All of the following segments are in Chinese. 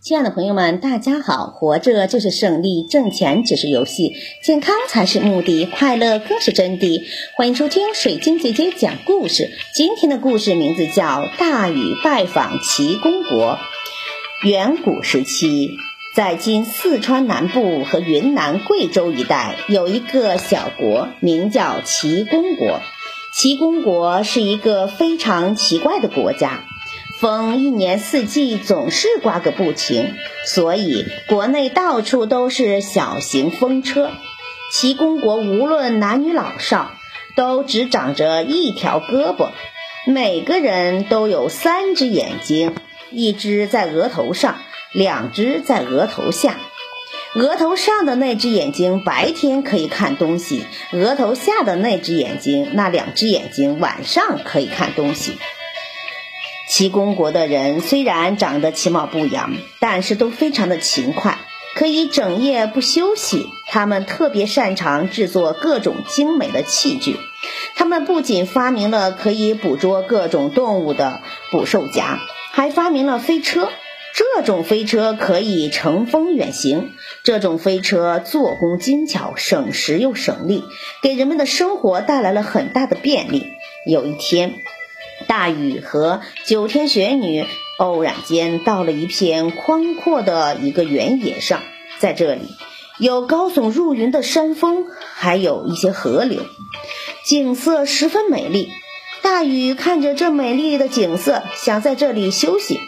亲爱的朋友们，大家好！活着就是胜利，挣钱只是游戏，健康才是目的，快乐更是真谛。欢迎收听水晶姐姐讲故事。今天的故事名字叫《大禹拜访齐公国》。远古时期，在今四川南部和云南、贵州一带，有一个小国，名叫齐公国。齐公国是一个非常奇怪的国家。风一年四季总是刮个不停，所以国内到处都是小型风车。齐公国无论男女老少，都只长着一条胳膊，每个人都有三只眼睛，一只在额头上，两只在额头下。额头上的那只眼睛白天可以看东西，额头下的那只眼睛，那两只眼睛晚上可以看东西。齐公国的人虽然长得其貌不扬，但是都非常的勤快，可以整夜不休息。他们特别擅长制作各种精美的器具。他们不仅发明了可以捕捉各种动物的捕兽夹，还发明了飞车。这种飞车可以乘风远行。这种飞车做工精巧，省时又省力，给人们的生活带来了很大的便利。有一天。大禹和九天玄女偶然间到了一片宽阔的一个原野上，在这里有高耸入云的山峰，还有一些河流，景色十分美丽。大禹看着这美丽的景色，想在这里休息。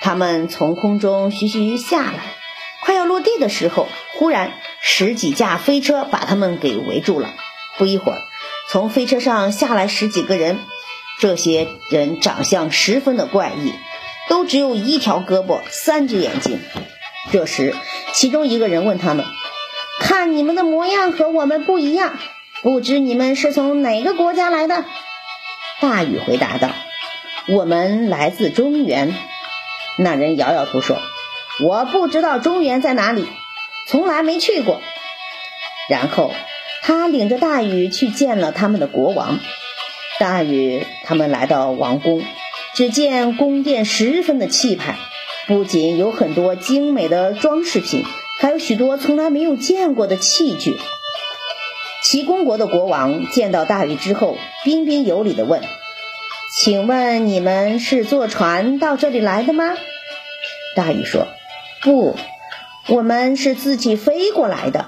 他们从空中徐徐下来，快要落地的时候，忽然十几架飞车把他们给围住了。不一会儿，从飞车上下来十几个人。这些人长相十分的怪异，都只有一条胳膊、三只眼睛。这时，其中一个人问他们：“看你们的模样和我们不一样，不知你们是从哪个国家来的？”大禹回答道：“我们来自中原。”那人摇摇头说：“我不知道中原在哪里，从来没去过。”然后他领着大禹去见了他们的国王。大禹他们来到王宫，只见宫殿十分的气派，不仅有很多精美的装饰品，还有许多从来没有见过的器具。齐公国的国王见到大禹之后，彬彬有礼地问：“请问你们是坐船到这里来的吗？”大禹说：“不，我们是自己飞过来的。”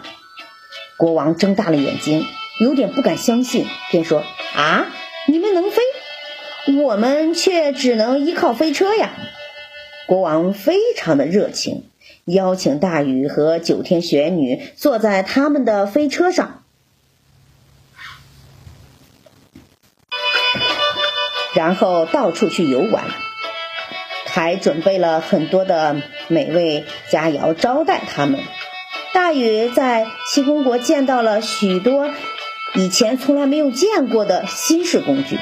国王睁大了眼睛，有点不敢相信，便说：“啊？”你们能飞，我们却只能依靠飞车呀！国王非常的热情，邀请大禹和九天玄女坐在他们的飞车上，然后到处去游玩，还准备了很多的美味佳肴招待他们。大禹在西宫国见到了许多。以前从来没有见过的新式工具，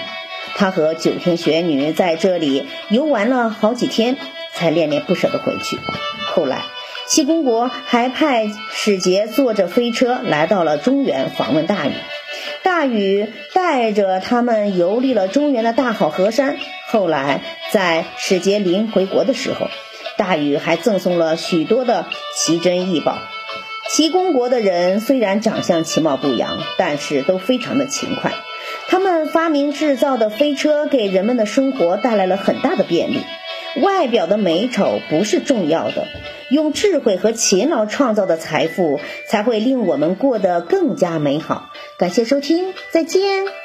他和九天玄女在这里游玩了好几天，才恋恋不舍地回去。后来，西公国还派使节坐着飞车来到了中原访问大禹，大禹带着他们游历了中原的大好河山。后来，在使节临回国的时候，大禹还赠送了许多的奇珍异宝。齐公国的人虽然长相其貌不扬，但是都非常的勤快。他们发明制造的飞车，给人们的生活带来了很大的便利。外表的美丑不是重要的，用智慧和勤劳创造的财富，才会令我们过得更加美好。感谢收听，再见。